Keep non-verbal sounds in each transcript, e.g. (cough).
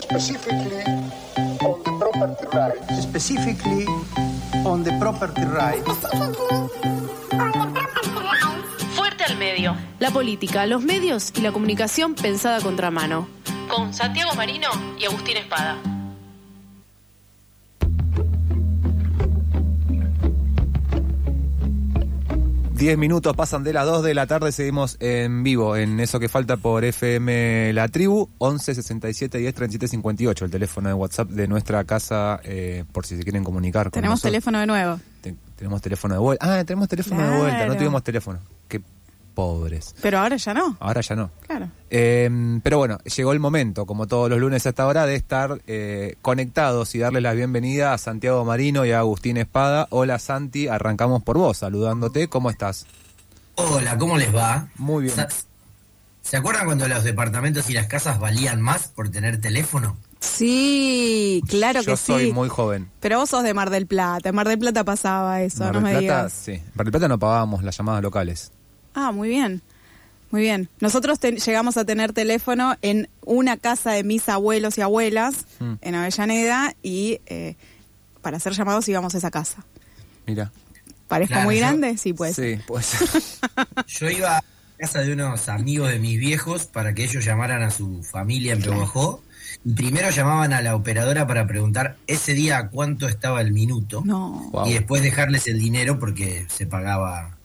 specifically on the property rights. specifically on the property rights. Fuerte al medio. La política, los medios y la comunicación pensada a contramano. Con Santiago Marino y Agustín Espada. Diez minutos pasan de las 2 de la tarde, seguimos en vivo en eso que falta por FM La Tribu, 11 67 10 37 58, el teléfono de WhatsApp de nuestra casa, eh, por si se quieren comunicar con Tenemos nosotros. teléfono de nuevo. Te- tenemos teléfono de vuelta. Ah, tenemos teléfono de vuelta, no tuvimos teléfono. Pobres. Pero ahora ya no. Ahora ya no. Claro. Eh, pero bueno, llegó el momento, como todos los lunes a esta hora, de estar eh, conectados y darles la bienvenida a Santiago Marino y a Agustín Espada. Hola Santi, arrancamos por vos, saludándote. ¿Cómo estás? Hola, ¿cómo les va? Muy bien. ¿Se acuerdan cuando los departamentos y las casas valían más por tener teléfono? Sí, claro Yo que soy sí. muy joven. Pero vos sos de Mar del Plata. En Mar del Plata pasaba eso, Mar no del me Plata, digas. sí. En Mar del Plata no pagábamos las llamadas locales. Ah, muy bien. Muy bien. Nosotros te- llegamos a tener teléfono en una casa de mis abuelos y abuelas Mm. en Avellaneda y eh, para hacer llamados íbamos a esa casa. Mira. ¿Parezco Claro, muy yo- grande? Sí, pues. Sí, pues. (laughs) Yo iba a casa de unos amigos de mis viejos para que ellos llamaran a su familia en Pehuajó y primero llamaban a la operadora para preguntar ese día a cuánto estaba el minuto No. Wow. y después dejarles el dinero porque se pagaba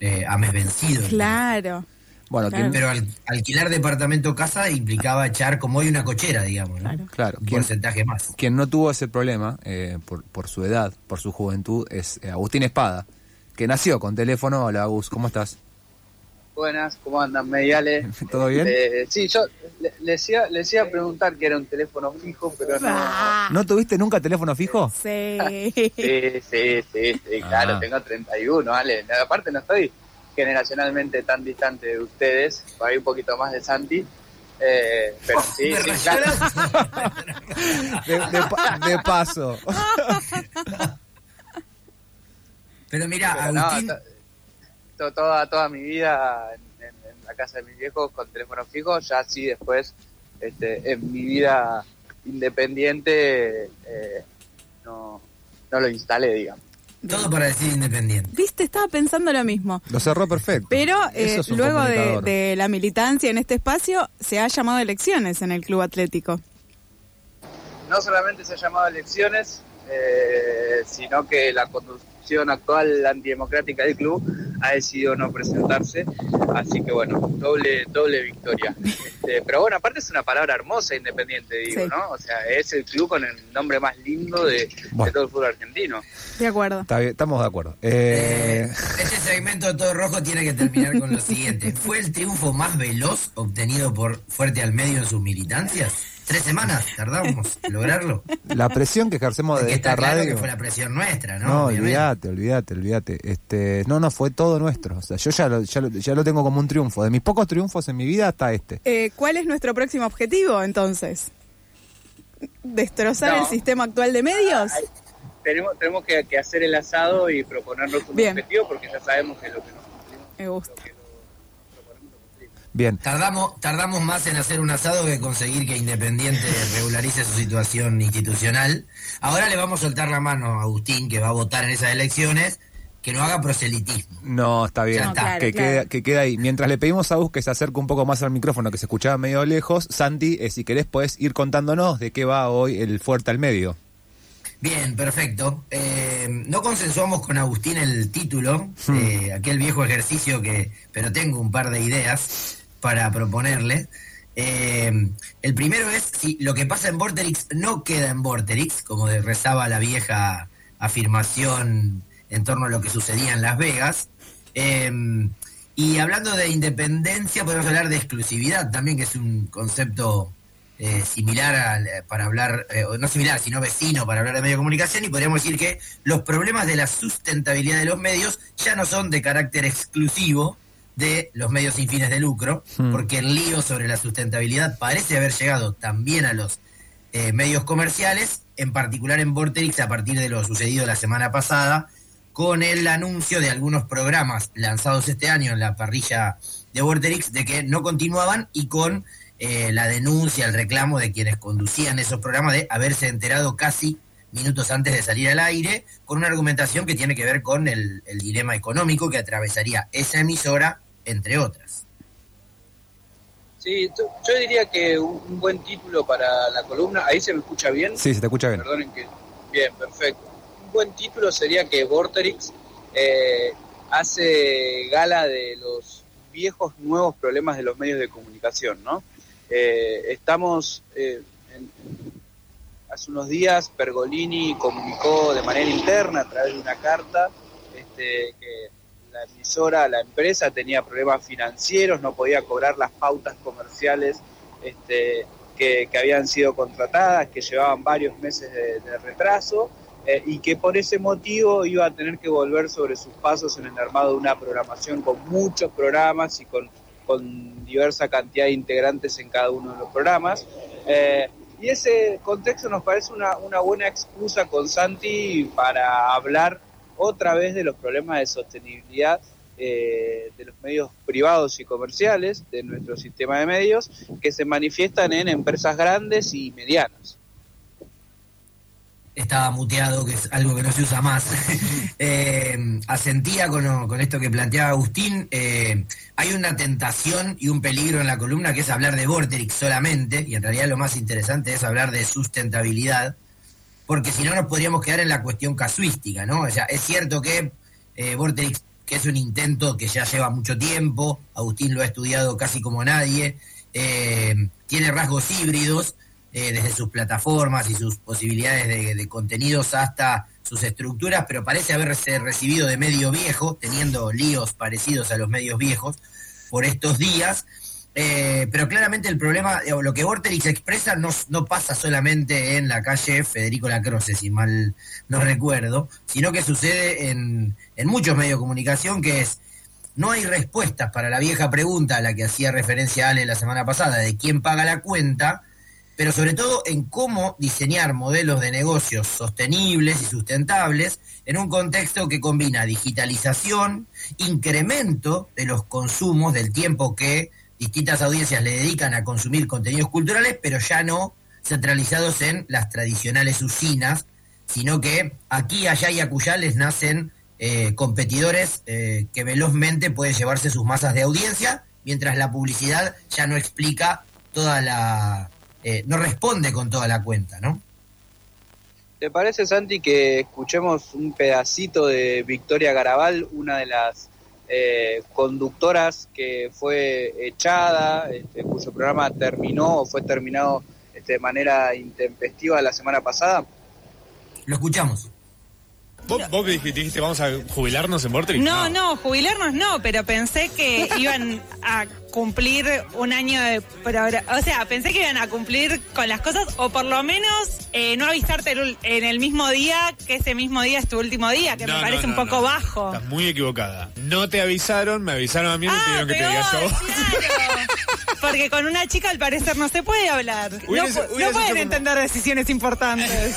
eh, a mes vencido. Claro. Bueno, Claro. ¿quién- Pero al- alquilar departamento casa implicaba echar como hoy una cochera, digamos, ¿no? Claro. Claro, Un ¿quién- porcentaje más. Quien no tuvo ese problema eh, por, por su edad, por su juventud, es eh, Agustín Espada, que nació con teléfono. Hola Agus, ¿cómo estás? Buenas, ¿cómo andan, mediales? (laughs) ¿Todo bien? Eh, sí, yo le- les iba, les iba a preguntar que era un teléfono fijo, pero no. Ah, ¿No tuviste nunca teléfono fijo? sí. (laughs) Sí, sí, sí, sí, claro, Ah. tengo 31, ¿vale? Aparte no estoy generacionalmente tan distante de ustedes, por ahí un poquito más de Santi. Eh, pero sí, (laughs) sí, claro. De, de pa- de paso. Pero mira, Pero no, Agustín, to- to- toda, toda mi vida en, en- en la casa de mis viejos con teléfono fijo, ya sí después este, en mi vida independiente eh, no, no lo instalé, digamos. todo para decir independiente. Viste, estaba pensando lo mismo. Lo cerró perfecto. Pero eh, es luego de la militancia en este espacio, se ha llamado elecciones en el Club Atlético. No solamente se ha llamado elecciones, eh, sino que la conducción actual antidemocrática del club ha decidido no presentarse, así que bueno, doble doble victoria. (laughs) Este, pero bueno, aparte es una palabra hermosa, independiente, digo, Sí. ¿no? O sea, es el club con el nombre más lindo de, de todo el fútbol argentino. De acuerdo. Está bien, estamos de acuerdo. Eh, (laughs) Eh, este segmento de todo rojo tiene que terminar con lo siguiente. ¿Fue el triunfo más veloz obtenido por Fuerte al Medio en sus militancias? Tres semanas tardamos en lograrlo. la presión que ejercemos Porque de esta está claro radio. que fue la presión nuestra, ¿no? No, olvídate, olvídate, olvídate. Este, no, no, fue todo nuestro. O sea, yo ya lo, ya, lo, ya lo tengo como un triunfo. De mis pocos triunfos en mi vida hasta este. Eh, ¿Cuál es nuestro próximo objetivo entonces? ¿Destrozar No. el sistema actual de medios? Ay, Tenemos, tenemos que, que hacer el asado y proponernos un Bien. objetivo porque ya sabemos que lo que nos Me gusta. Bien. Tardamos, tardamos más en hacer un asado que conseguir que Independiente regularice su situación institucional. Ahora le vamos a soltar la mano a Agustín, que va a votar en esas elecciones, que no haga proselitismo. No, está bien. Ya está. Claro, que, claro. Queda, que queda ahí. Mientras le pedimos a Gus que se acerque un poco más al micrófono, que se escuchaba medio lejos, Santi, eh, si querés, podés ir contándonos de qué va hoy el Fuerte al Medio. Bien, perfecto. Eh, no consensuamos con Agustín el título, eh, aquel viejo ejercicio que, pero tengo un par de ideas para proponerle. Eh, el primero es si lo que pasa en Vorterix no queda en Vorterix, como rezaba la vieja afirmación en torno a lo que sucedía en Las Vegas. Eh, y hablando de independencia, podemos hablar de exclusividad también, que es un concepto eh, similar para hablar, no similar, sino vecino para hablar de medio de comunicación, y podríamos decir que los problemas de la sustentabilidad de los medios ya no son de carácter exclusivo de los medios sin fines de lucro, Hmm. porque el lío sobre la sustentabilidad parece haber llegado también a los eh, medios comerciales, en particular en Vorterix, a partir de lo sucedido la semana pasada, con el anuncio de algunos programas lanzados este año en la parrilla de Vorterix de que no continuaban y con eh, la denuncia, el reclamo de quienes conducían esos programas de haberse enterado casi minutos antes de salir al aire, con una argumentación que tiene que ver con el, dilema económico que atravesaría esa emisora, entre otras. Sí, yo diría que un, buen título para la columna, ¿ahí se me escucha bien? Sí, se te escucha bien. Perdonen que... Bien, perfecto. Un buen título sería que Vorterix eh, hace gala de los viejos nuevos problemas de los medios de comunicación, ¿no? Eh, estamos, eh, hace unos días Pergolini comunicó de manera interna a través de una carta este, que la emisora, la empresa tenía problemas financieros, no podía cobrar las pautas comerciales este, que, habían sido contratadas, que llevaban varios meses de, retraso. Eh, y que por ese motivo iba a tener que volver sobre sus pasos en el armado de una programación con muchos programas y con diversa cantidad de integrantes en cada uno de los programas. Eh, y ese contexto nos parece una, buena excusa con Santi para hablar otra vez de los problemas de sostenibilidad eh, de los medios privados y comerciales, de nuestro sistema de medios, que se manifiestan en empresas grandes y medianas estaba muteado, que es algo que no se usa más. (laughs) (laughs) Eh, asentía con, esto que planteaba Agustín. Eh, hay una tentación y un peligro en la columna que es hablar de Vorterix solamente, y en realidad lo más interesante es hablar de sustentabilidad, porque si no nos podríamos quedar en la cuestión casuística, ¿no? O sea, es cierto que eh, Vorterix, que es un intento que ya lleva mucho tiempo, Agustín lo ha estudiado casi como nadie, tiene rasgos híbridos, eh, desde sus plataformas y sus posibilidades de, contenidos hasta sus estructuras, pero parece haberse recibido de medio viejo, teniendo líos parecidos a los medios viejos por estos días. Eh, pero claramente el problema, lo que Vorterix expresa no, pasa solamente en la calle Federico Lacroce, si mal no recuerdo, sino que sucede en muchos medios de comunicación, que es, no hay respuestas para la vieja pregunta a la que hacía referencia Ale la semana pasada, de quién paga la cuenta, pero sobre todo en cómo diseñar modelos de negocios sostenibles y sustentables en un contexto que combina digitalización, incremento de los consumos, del tiempo que distintas audiencias le dedican a consumir contenidos culturales, pero ya no centralizados en las tradicionales usinas, sino que aquí, allá y acullá les nacen eh, competidores eh, que velozmente pueden llevarse sus masas de audiencia, mientras la publicidad ya no explica toda la eh, no responde con toda la cuenta, ¿no? ¿Te parece, Santi, que escuchemos un pedacito de Victoria Garabal, una de las eh, conductoras que fue echada, este, cuyo programa terminó o fue terminado este, de manera intempestiva la semana pasada? Lo escuchamos. ¿Vos, dijiste, vamos a jubilarnos en Vortex? No, no, jubilarnos no, pero pensé que iban a cumplir un año de O sea, pensé que iban a cumplir con las cosas, o por lo menos eh, no avisarte en el mismo día que ese mismo día es tu último día, que me parece un poco bajo. Estás muy equivocada. No te avisaron, me avisaron a mí y me ah, pidieron que te yo. Porque con una chica al parecer no se puede hablar. no, pueden entender decisiones importantes.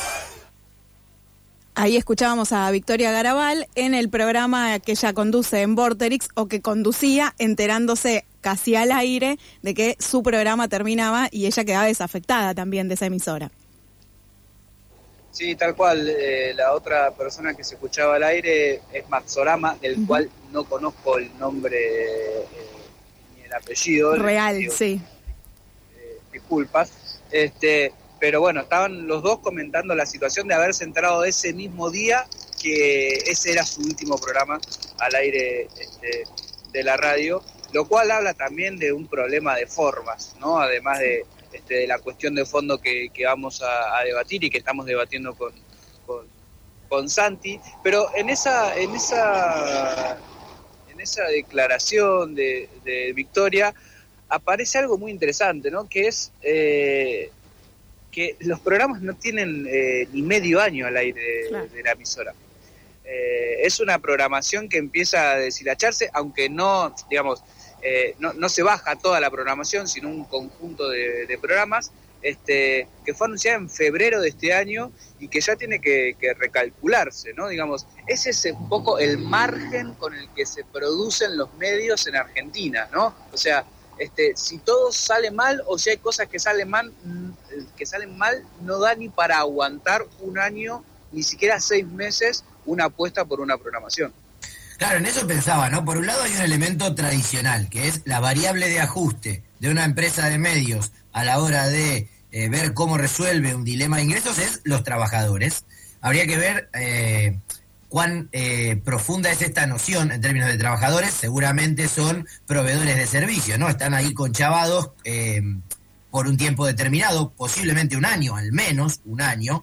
Ahí escuchábamos a Victoria Garabal en el programa que ella conduce en Vorterix o que conducía enterándose casi al aire de que su programa terminaba y ella quedaba desafectada también de esa emisora. Sí, tal cual. Eh, la otra persona que se escuchaba al aire es Matsorama, del cual no conozco el nombre eh, ni el apellido. Real, sí. Eh, disculpas. Este, pero bueno, estaban los dos comentando la situación de haberse entrado ese mismo día que ese era su último programa al aire este, de la radio, lo cual habla también de un problema de formas, ¿no? Además de, este, la cuestión de fondo que, vamos a, debatir y que estamos debatiendo con, con, Santi, pero en esa, en esa, en esa declaración de, Victoria aparece algo muy interesante, ¿no? Que es eh, que los programas no tienen eh, ni medio año al aire de, la emisora. Eh, es una programación que empieza a deshilacharse, aunque no, digamos, eh, no, se baja toda la programación, sino un conjunto de, programas este, que fue anunciada en febrero de este año y que ya tiene que, que, recalcularse, ¿no? Digamos, ese es un poco el margen con el que se producen los medios en Argentina, ¿no? O sea, este, si todo sale mal o si hay cosas que salen mal, mm, que salen mal, no da ni para aguantar un año, ni siquiera seis meses, una apuesta por una programación. Claro, en eso pensaba, ¿no? Por un lado hay un elemento tradicional, que es la variable de ajuste de una empresa de medios a la hora de eh, ver cómo resuelve un dilema de ingresos, es los trabajadores. Habría que ver eh, cuán eh, profunda es esta noción en términos de trabajadores. Seguramente son proveedores de servicios, ¿no? Están ahí conchavados por un tiempo determinado, posiblemente un año, al menos un año,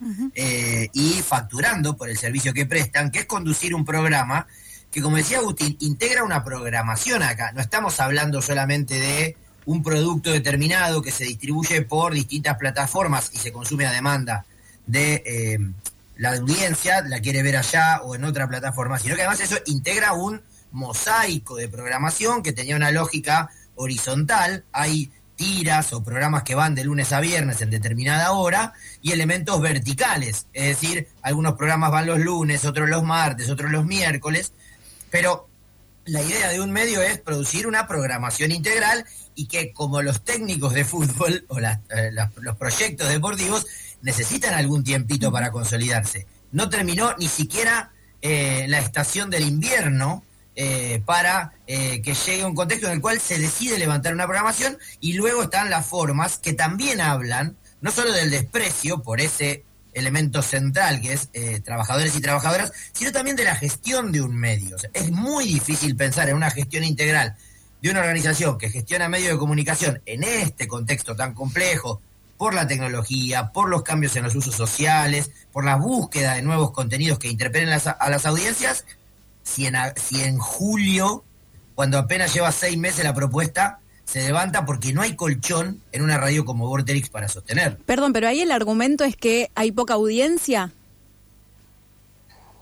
y facturando por el servicio que prestan, que es conducir un programa que como decía Agustín, integra una programación acá. No estamos hablando solamente de un producto determinado que se distribuye por distintas plataformas y se consume a demanda de eh, la audiencia, la quiere ver allá o en otra plataforma, sino que además eso integra un mosaico de programación que tenía una lógica horizontal. Hay tiras o programas que van de lunes a viernes en determinada hora y elementos verticales, es decir, algunos programas van los lunes, otros los martes, otros los miércoles, pero la idea de un medio es producir una programación integral y que como los técnicos de fútbol o eh, los proyectos deportivos necesitan algún tiempito para consolidarse. No terminó ni siquiera eh, la estación del invierno eh, para que llegue un contexto en el cual se decide levantar una programación y luego están las formas que también hablan no solo del desprecio por ese elemento central, que es eh, trabajadores y trabajadoras, sino también de la gestión de un medio. es muy difícil pensar en una gestión integral de una organización que gestiona medios de comunicación en este contexto tan complejo, por la tecnología, por los cambios en los usos sociales, por la búsqueda de nuevos contenidos que interpelen a las audiencias, si en, si en julio, cuando apenas lleva seis meses la propuesta, se levanta porque no hay colchón en una radio como Vorterix para sostener. Perdón, pero ahí el argumento es que hay poca audiencia.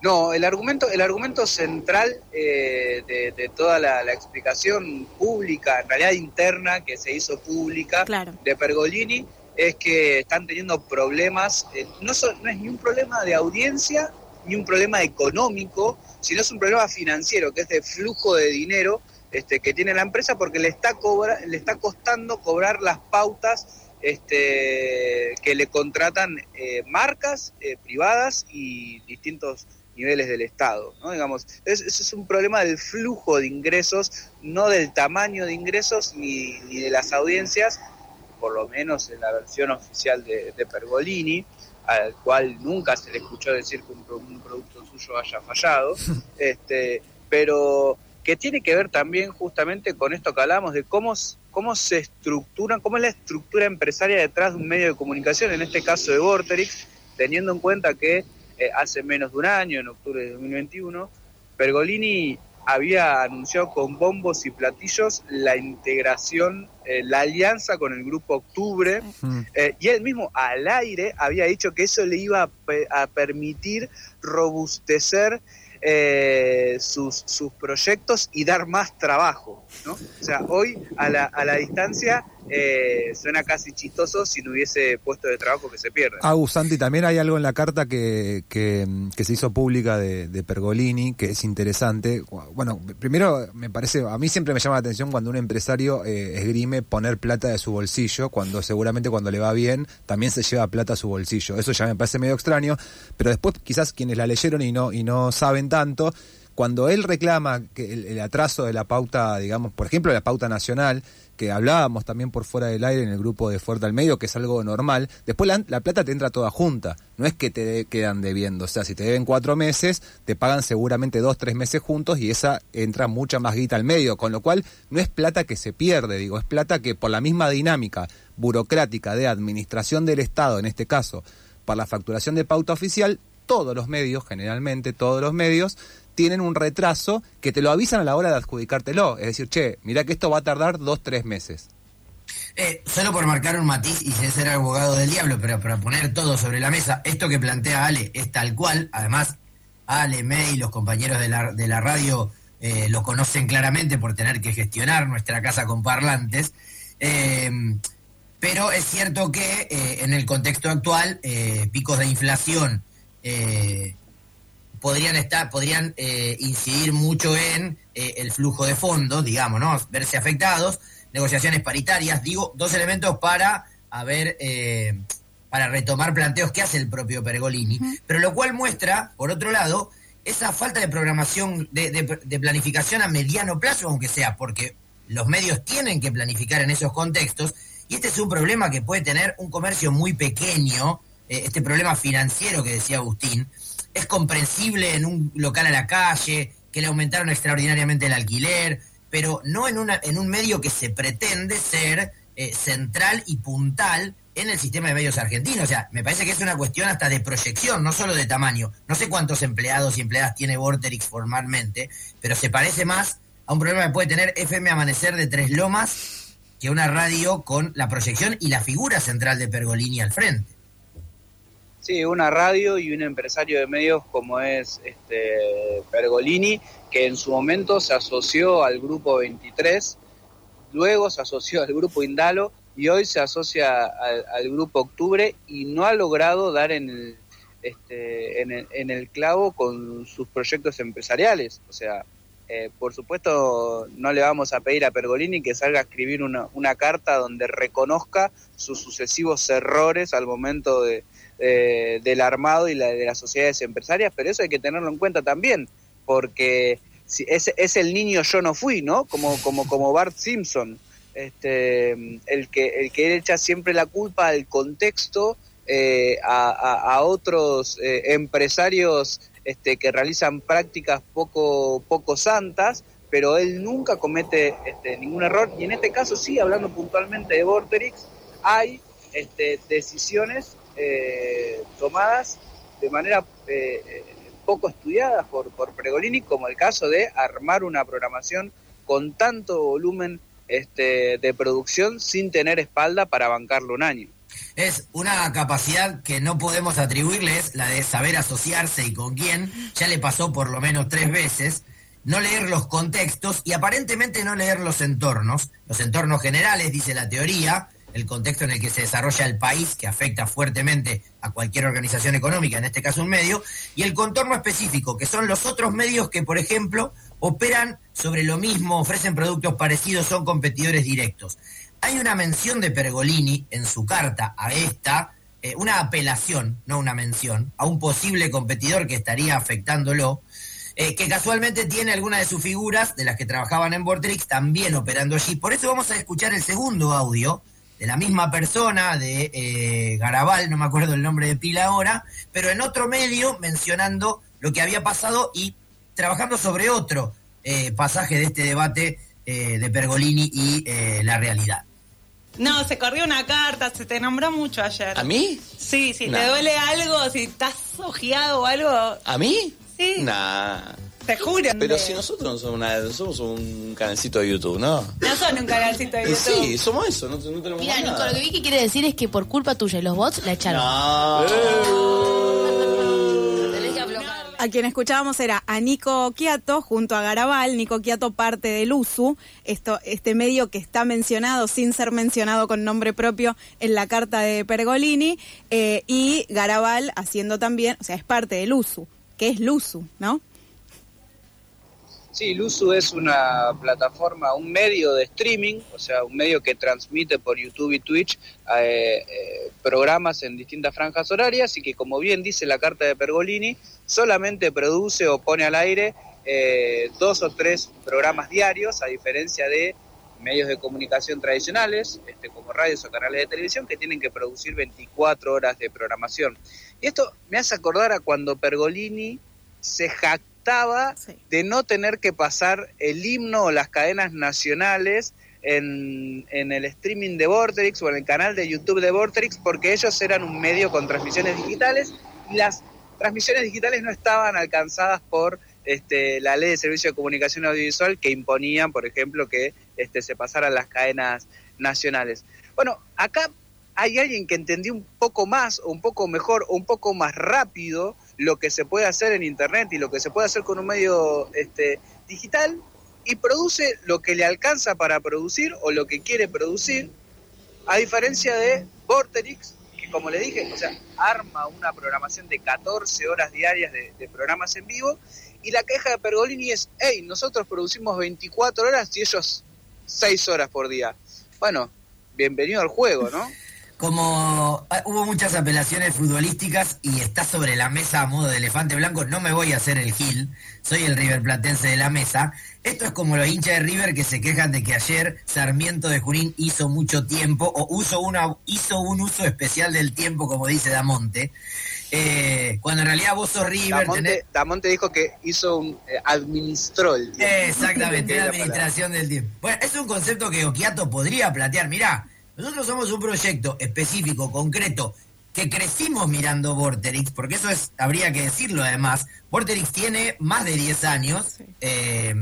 No, el argumento, el argumento central eh, de, toda la, explicación pública, en realidad interna, que se hizo pública de Pergolini, es que están teniendo problemas, eh, no, es ni un problema de audiencia, ni un problema económico, sino es un problema financiero, que es de flujo de dinero este, que tiene la empresa porque le está, le está costando cobrar las pautas este, que le contratan eh, marcas eh, privadas y distintos niveles del Estado. ¿no? Digamos, es, es un problema del flujo de ingresos, no del tamaño de ingresos ni de las audiencias, por lo menos en la versión oficial de, Pergolini, al cual nunca se le escuchó decir que un, un producto suyo haya fallado, (laughs) este, pero que tiene que ver también justamente con esto que hablamos de cómo, cómo se estructuran, cómo es la estructura empresaria detrás de un medio de comunicación, en este caso de Vorterix, teniendo en cuenta que eh, hace menos de un año, en octubre de 2021, Pergolini había anunciado con bombos y platillos la integración, eh, la alianza con el grupo Octubre, eh, y él mismo al aire había dicho que eso le iba a permitir robustecer eh, sus, sus proyectos y dar más trabajo. ¿no? O sea, hoy a la, a la distancia eh, suena casi chistoso si no hubiese puesto de trabajo que se pierde. Agus, Santi, también hay algo en la carta que, que, se hizo pública de, Pergolini que es interesante. Bueno, primero me parece, a mí siempre me llama la atención cuando un empresario eh, esgrime poner plata de su bolsillo, cuando seguramente cuando le va bien también se lleva plata a su bolsillo. Eso ya me parece medio extraño, pero después quizás quienes la leyeron y no, y no saben tanto, cuando él reclama que el, atraso de la pauta, digamos, por ejemplo, la pauta nacional, que hablábamos también por fuera del aire en el grupo de Fuerte al Medio, que es algo normal, después la, plata te entra toda junta, no es que te quedan debiendo, o sea, si te deben cuatro meses, te pagan seguramente dos, tres meses juntos y esa entra mucha más guita al medio, con lo cual no es plata que se pierde, digo, es plata que por la misma dinámica burocrática de administración del Estado, en este caso, para la facturación de pauta oficial, todos los medios, generalmente todos los medios, tienen un retraso que te lo avisan a la hora de adjudicártelo. Es decir, che, mira que esto va a tardar dos, tres meses. Eh, solo por marcar un matiz y sin ser abogado del diablo, pero para poner todo sobre la mesa, esto que plantea Ale es tal cual. Además, Ale, May, los compañeros de la, de la radio eh, lo conocen claramente por tener que gestionar nuestra casa con parlantes. Eh, pero es cierto que en el contexto actual, picos de inflación podrían estar, podrían eh, incidir mucho en eh, el flujo de fondos, digamos, ¿no? Verse afectados, negociaciones paritarias. Digo, dos elementos para, a ver, eh, para retomar planteos que hace el propio Pergolini, pero lo cual muestra, por otro lado, esa falta de programación, de, de planificación a mediano plazo, aunque sea, porque los medios tienen que planificar en esos contextos, y este es un problema que puede tener un comercio muy pequeño, este problema financiero que decía Agustín, es comprensible en un local a la calle, que le aumentaron extraordinariamente el alquiler, pero no en, en un medio que se pretende ser eh, central y puntal en el sistema de medios argentinos. O sea, me parece que es una cuestión hasta de proyección, no solo de tamaño. No sé cuántos empleados y empleadas tiene Vorterix formalmente, pero se parece más a un problema que puede tener FM Amanecer de Tres Lomas que una radio con la proyección y la figura central de Pergolini al frente. Sí, una radio y un empresario de medios como es este Pergolini, que en su momento se asoció al grupo 23, luego se asoció al grupo Indalo y hoy se asocia al, grupo Octubre y no ha logrado dar en el, este, en el, en el clavo con sus proyectos empresariales. O sea, eh, por supuesto, no le vamos a pedir a Pergolini que salga a escribir una, una carta donde reconozca sus sucesivos errores al momento de, eh, del armado y la, de las sociedades empresarias, pero eso hay que tenerlo en cuenta también, porque si es, es el niño yo no fui, ¿no? Como, como, como Bart Simpson, este, el, que, el que echa siempre la culpa al contexto eh, a, otros eh, empresarios este, que realizan prácticas poco, poco santas, pero él nunca comete este, ningún error. Y en este caso sí, hablando puntualmente de Vorterix, hay este, decisiones eh, tomadas de manera eh, eh, poco estudiadas por, Pregolini, como el caso de armar una programación con tanto volumen este, de producción sin tener espalda para bancarlo un año. Es una capacidad que no podemos atribuirles, la de saber asociarse y con quién, ya le pasó por lo menos tres veces, no leer los contextos y aparentemente no leer los entornos, los entornos generales, dice la teoría, el contexto en el que se desarrolla el país, que afecta fuertemente a cualquier organización económica, en este caso un medio, y el contorno específico, que son los otros medios que, por ejemplo, operan sobre lo mismo, ofrecen productos parecidos, son competidores directos. Hay una mención de Pergolini en su carta a esta, eh, una apelación, no una mención, a un posible competidor que estaría afectándolo, eh, que casualmente tiene algunas de sus figuras de las que trabajaban en Vortrix también operando allí. Por eso vamos a escuchar el segundo audio, de la misma persona, de eh, Garabal, no me acuerdo el nombre de pila ahora, pero en otro medio mencionando lo que había pasado y trabajando sobre otro eh, pasaje de este debate eh, de Pergolini y la realidad. No, se corrió una carta, se te nombró mucho ayer. ¿A mí? Sí, si te duele algo, si estás ojeado o algo. ¿A mí? Sí. Nah. Te juro. Pero si nosotros no somos, una, somos un canalcito de YouTube, ¿no? No son un canalcito de YouTube. Sí, somos eso, no, no tenemos Mira, nada. Nico, lo que vi que quiere decir es que por culpa tuya y los bots la echaron. (laughs) Tenés que aflojarla. A quien escuchábamos era a Nico Quiato junto a Garabal. Nico Quiato parte del USU, esto, este medio que está mencionado sin ser mencionado con nombre propio en la carta de Pergolini. eh, y Garabal haciendo también, o sea, es parte del USU, que es Lusu, ¿no? Sí, Luzu es una plataforma, un medio de streaming, o sea, un medio que transmite por YouTube y Twitch eh, eh, programas en distintas franjas horarias y que, como bien dice la carta de Pergolini, solamente produce o pone al aire eh, dos o tres programas diarios, a diferencia de medios de comunicación tradicionales, este, como radios o canales de televisión, que tienen que producir 24 horas de programación. Y esto me hace acordar a cuando Pergolini se de no tener que pasar el himno o las cadenas nacionales en, en, el streaming de Vorterix o en el canal de YouTube de Vorterix porque ellos eran un medio con transmisiones digitales y las transmisiones digitales no estaban alcanzadas por este, la ley de servicio de comunicación audiovisual que imponían, por ejemplo, que este, se pasaran las cadenas nacionales. Bueno, acá hay alguien que entendió un poco más o un poco mejor o un poco más rápido lo que se puede hacer en Internet y lo que se puede hacer con un medio este, digital y produce lo que le alcanza para producir o lo que quiere producir, a diferencia de Vorterix, que como le dije, o sea, arma una programación de 14 horas diarias de, de programas en vivo y la queja de Pergolini es, hey, nosotros producimos 24 horas y ellos seis horas por día. Bueno, bienvenido al juego, ¿no? Como ah, hubo muchas apelaciones futbolísticas y está sobre la mesa a modo de elefante blanco, no me voy a hacer el Gil, soy el River Platense de la mesa. Esto es como los hinchas de River que se quejan de que ayer Sarmiento de Junín hizo mucho tiempo o uso una, hizo un uso especial del tiempo, como dice Damonte. Eh, cuando en realidad vos sos River. Damonte, dijo que hizo un. Eh, administró el tiempo. Exactamente, (laughs) la administración del tiempo. Bueno, es un concepto que Okiato podría plantear. Mirá, nosotros somos un proyecto específico, concreto, que crecimos mirando Vorterix, porque eso es, habría que decirlo además. Vorterix tiene más de 10 años. Eh,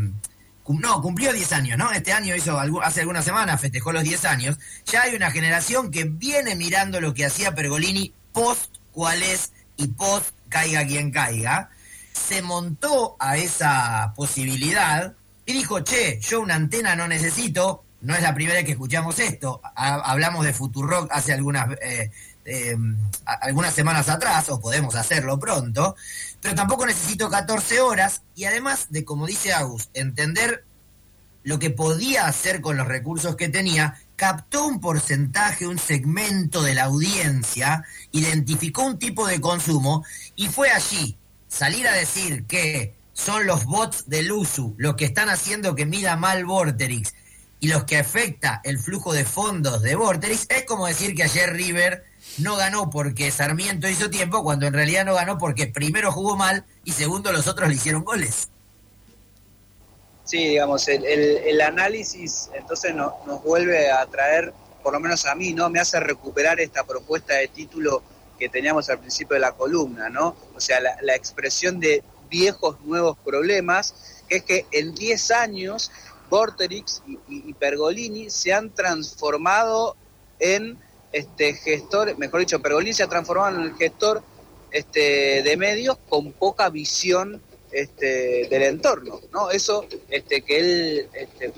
no, cumplió 10 años, ¿no? Este año hizo, hace algunas semanas festejó los 10 años. Ya hay una generación que viene mirando lo que hacía Pergolini post cuál es y post caiga quien caiga. Se montó a esa posibilidad y dijo, che, yo una antena no necesito, no es la primera vez que escuchamos esto. hablamos de Futurock hace algunas, eh, em, algunas semanas atrás, o podemos hacerlo pronto, pero tampoco necesito 14 horas y además de, como dice Agus, entender lo que podía hacer con los recursos que tenía, captó un porcentaje, un segmento de la audiencia, identificó un tipo de consumo y fue allí salir a decir que son los bots del USU los que están haciendo que mida mal Vorterix y los que afecta el flujo de fondos de Vorterix, es como decir que ayer River no ganó porque Sarmiento hizo tiempo, cuando en realidad no ganó porque primero jugó mal y segundo los otros le hicieron goles. Sí, digamos, el, análisis entonces nos vuelve a traer, por lo menos a mí, ¿no? Me hace recuperar esta propuesta de título que teníamos al principio de la columna, ¿no? O sea, la, la expresión de viejos nuevos problemas, que es que en 10 años Vorterix y, Pergolini se han transformado en este gestor, mejor dicho, Pergolini se ha transformado en el gestor este, de medios con poca visión este, del entorno, ¿no? Eso este, que él este,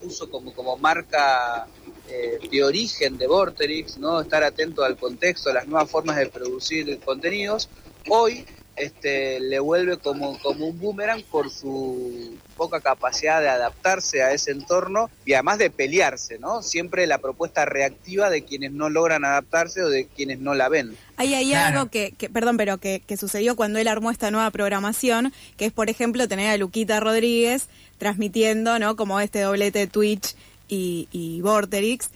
puso como, marca eh, de origen de Vorterix, ¿no? Estar atento al contexto, a las nuevas formas de producir contenidos, hoy este, le vuelve como, como un boomerang por su poca capacidad de adaptarse a ese entorno y además de pelearse, ¿no? Siempre la propuesta reactiva de quienes no logran adaptarse o de quienes no la ven. Hay, hay algo que, perdón, pero que, sucedió cuando él armó esta nueva programación, que es, por ejemplo, tener a Luquita Rodríguez transmitiendo, ¿no? Como este doblete Twitch y, y Vorterix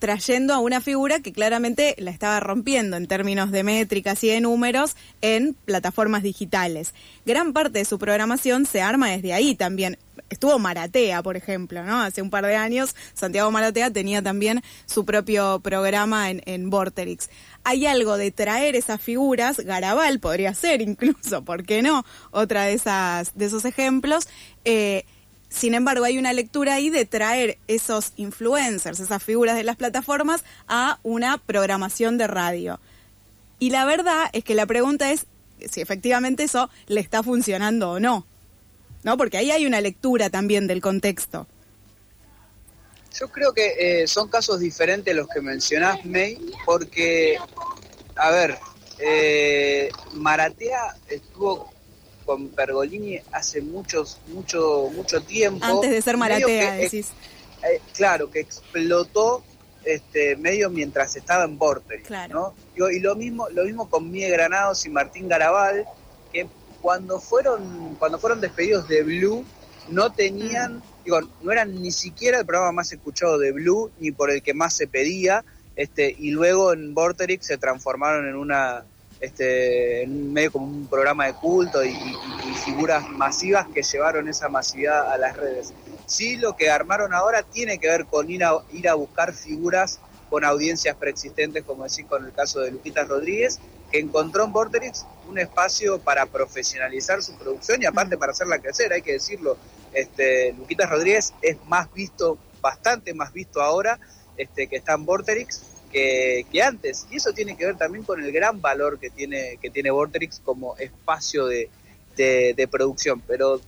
trayendo a una figura que claramente la estaba rompiendo en términos de métricas y de números en plataformas digitales. Gran parte de su programación se arma desde ahí también. Estuvo Maratea, por ejemplo, ¿no? Hace un par de años Santiago Maratea tenía también su propio programa en, en Vorterix. Hay algo de traer esas figuras, Garabal podría ser incluso, ¿por qué no? Otra de, esas, de esos ejemplos. Eh, sin embargo, hay una lectura ahí de traer esos influencers, esas figuras de las plataformas, a una programación de radio. Y la verdad es que la pregunta es si efectivamente eso le está funcionando o no. ¿No? Porque ahí hay una lectura también del contexto. Yo creo que eh, son casos diferentes los que mencionás, May, porque, a ver, eh, Maratea estuvo con Pergolini hace muchos, mucho, mucho tiempo. Antes de ser Maratea, decís. Eh, claro, que explotó este medio mientras estaba en Vortex, claro. ¿no? Y lo mismo, lo mismo con Mie Granados y Martín Garabal, que cuando fueron, cuando fueron despedidos de Blue, no tenían, mm. digo, no eran ni siquiera el programa más escuchado de Blue, ni por el que más se pedía, este, y luego en Vorterix se transformaron en una este, en medio como un programa de culto y, figuras masivas que llevaron esa masividad a las redes. Sí, lo que armaron ahora tiene que ver con ir a, ir a buscar figuras con audiencias preexistentes, como decís con el caso de Lupita Rodríguez, que encontró en Vorterix un espacio para profesionalizar su producción y aparte para hacerla crecer, hay que decirlo. Este, Luquita Rodríguez es más visto, bastante más visto ahora este, que está en Vorterix que, antes. Y eso tiene que ver también con el gran valor que tiene, que tiene Vorterix como espacio de, producción. Pero,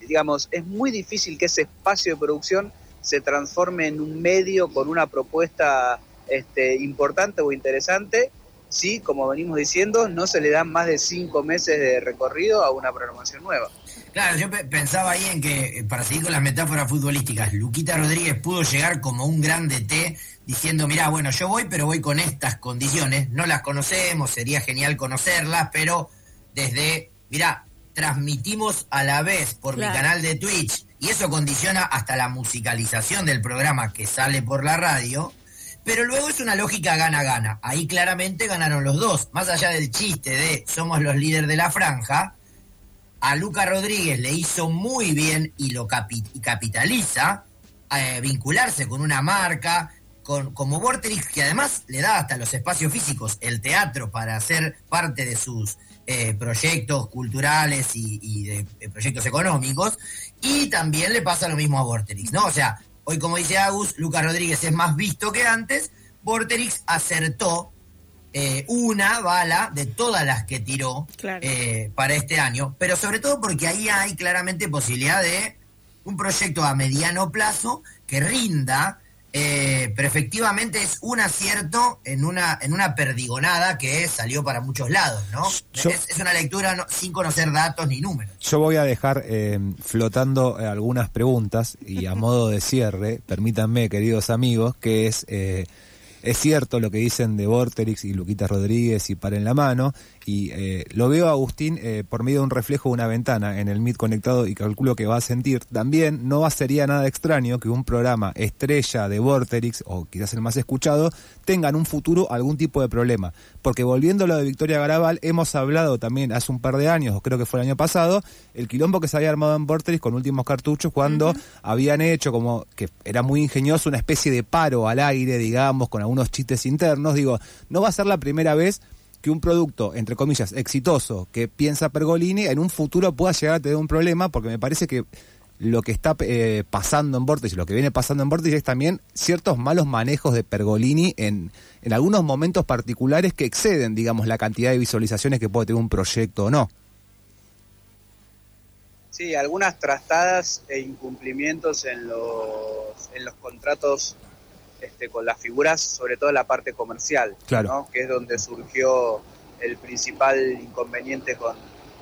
digamos, es muy difícil que ese espacio de producción se transforme en un medio con una propuesta este, importante o interesante si, como venimos diciendo, no se le dan más de cinco meses de recorrido a una programación nueva. Claro, yo pensaba ahí en que, eh, para seguir con las metáforas futbolísticas, Luquita Rodríguez pudo llegar como un grande T diciendo, mira, bueno, yo voy, pero voy con estas condiciones, no las conocemos, sería genial conocerlas, pero desde, mira, transmitimos a la vez por mi canal de Twitch y eso condiciona hasta la musicalización del programa que sale por la radio, pero luego es una lógica gana-gana. Ahí claramente ganaron los dos, más allá del chiste de somos los líderes de la franja a Luca Rodríguez le hizo muy bien y lo capitaliza eh, vincularse con una marca, con, como Vorterix, que además le da hasta los espacios físicos, el teatro, para ser parte de sus eh, proyectos culturales y, de, proyectos económicos. Y también le pasa lo mismo a Vorterix, ¿no? O sea, hoy, como dice Agus, Luca Rodríguez es más visto que antes. Vorterix acertó eh, una bala de todas las que tiró eh, para este año, pero sobre todo porque ahí hay claramente posibilidad de un proyecto a mediano plazo que rinda, eh, pero efectivamente es un acierto en una, en una perdigonada que salió para muchos lados, ¿no? es, una lectura sin conocer datos ni números. Yo voy a dejar flotando algunas preguntas y a modo de cierre, permítanme, queridos amigos, que es es cierto lo que dicen de Vorterix y Luquita Rodríguez y Para en la Mano, y eh, lo veo Agustín eh, por medio de un reflejo de una ventana en el MIT conectado y calculo que va a sentir. También no sería nada extraño que un programa estrella de Vorterix, o quizás el más escuchado, tenga en un futuro algún tipo de problema. Porque volviendo a lo de Victoria Garabal, hemos hablado también hace un par de años, o creo que fue el año pasado, el quilombo que se había armado en Vorterix con últimos cartuchos cuando habían hecho como que era muy ingenioso una especie de paro al aire, digamos, con algunos chistes internos. Digo, no va a ser la primera vez que un producto, entre comillas, exitoso que piensa Pergolini en un futuro pueda llegar a tener un problema, porque me parece que lo que está eh, pasando en Vortex lo que viene pasando en Vortex es también ciertos malos manejos de Pergolini en, en algunos momentos particulares que exceden, digamos, la cantidad de visualizaciones que puede tener un proyecto o no. Sí, algunas trastadas e incumplimientos en los, en los contratos este, con las figuras, sobre todo la parte comercial, que es donde surgió el principal inconveniente con,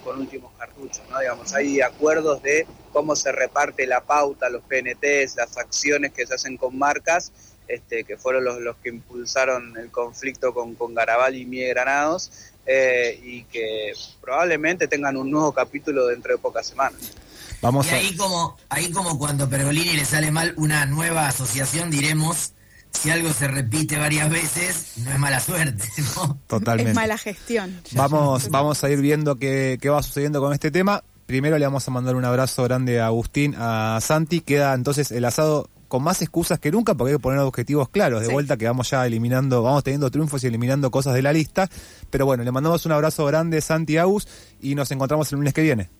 con últimos cartuchos. ¿no? Digamos, hay acuerdos de cómo se reparte la pauta, los PNTs, las acciones que se hacen con marcas, este, que fueron los, los que impulsaron el conflicto con, con Garabal y Mie Granados, eh, y que probablemente tengan un nuevo capítulo dentro de pocas semanas. Vamos y ahí, como, ahí como cuando Pergolini le sale mal una nueva asociación, diremos si algo se repite varias veces, no es mala suerte, (laughs) ¿no? Totalmente. Es mala gestión. Vamos, vamos a ir viendo qué, qué va sucediendo con este tema. Primero le vamos a mandar un abrazo grande a Agustín, a Santi. Queda entonces el asado con más excusas que nunca porque hay que poner objetivos claros. De vuelta que vamos ya eliminando, vamos teniendo triunfos y eliminando cosas de la lista. Pero bueno, le mandamos un abrazo grande, Santi Agus, y nos encontramos el lunes que viene.